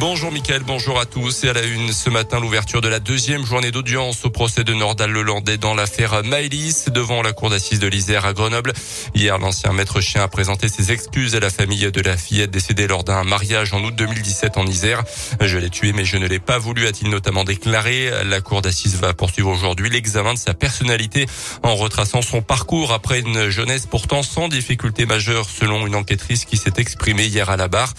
Bonjour Mickaël, bonjour à tous. Et à la une, ce matin, l'ouverture de la deuxième journée d'audience au procès de Nordal Lelandais dans l'affaire Maëlys devant la cour d'assises de l'Isère à Grenoble. Hier, l'ancien maître chien a présenté ses excuses à la famille de la fillette décédée lors d'un mariage en août 2017 en Isère. Je l'ai tué, mais je ne l'ai pas voulu, a-t-il notamment déclaré. La cour d'assises va poursuivre aujourd'hui l'examen de sa personnalité en retraçant son parcours après une jeunesse pourtant sans difficulté majeure selon une enquêtrice qui s'est exprimée hier à la barre.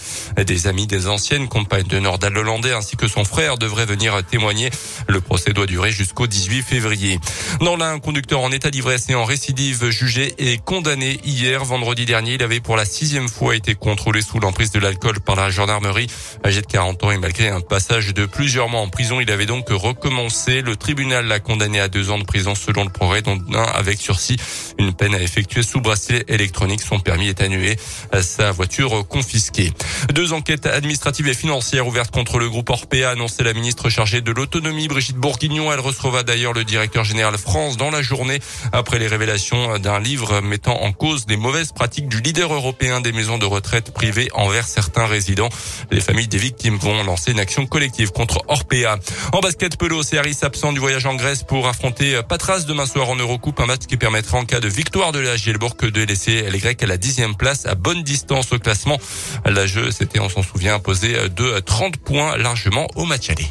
Des amis des anciennes compagnes de Nordal Lelandais ainsi que son frère devraient venir témoigner. Le procès doit durer jusqu'au 18 février. Dans l'un, un conducteur en état d'ivresse et en récidive jugé et condamné hier, vendredi dernier. Il avait pour la sixième fois été contrôlé sous l'emprise de l'alcool par la gendarmerie. Âgé de 40 ans et malgré un passage de plusieurs mois en prison, il avait donc recommencé. Le tribunal l'a condamné à deux ans de prison selon le progrès, dont un avec sursis. Une peine à effectuer sous bracelet électronique. Son permis est annulé. Sa voiture confisquée. Deux enquêtes administratives et financières ouverte contre le groupe Orpea, a annoncé la ministre chargée de l'autonomie Brigitte Bourguignon. Elle recevra d'ailleurs le directeur général France dans la journée après les révélations d'un livre mettant en cause les mauvaises pratiques du leader européen des maisons de retraite privées envers certains résidents. Les familles des victimes vont lancer une action collective contre Orpea. En basket, Pelo Harris absent du voyage en Grèce pour affronter Patras demain soir en Eurocoupe, un match qui permettra en cas de victoire de la Gielbourg de laisser les Grecs à la dixième place à bonne distance au classement. La jeu s'était, on s'en souvient, imposé de 30 points largement au match aller.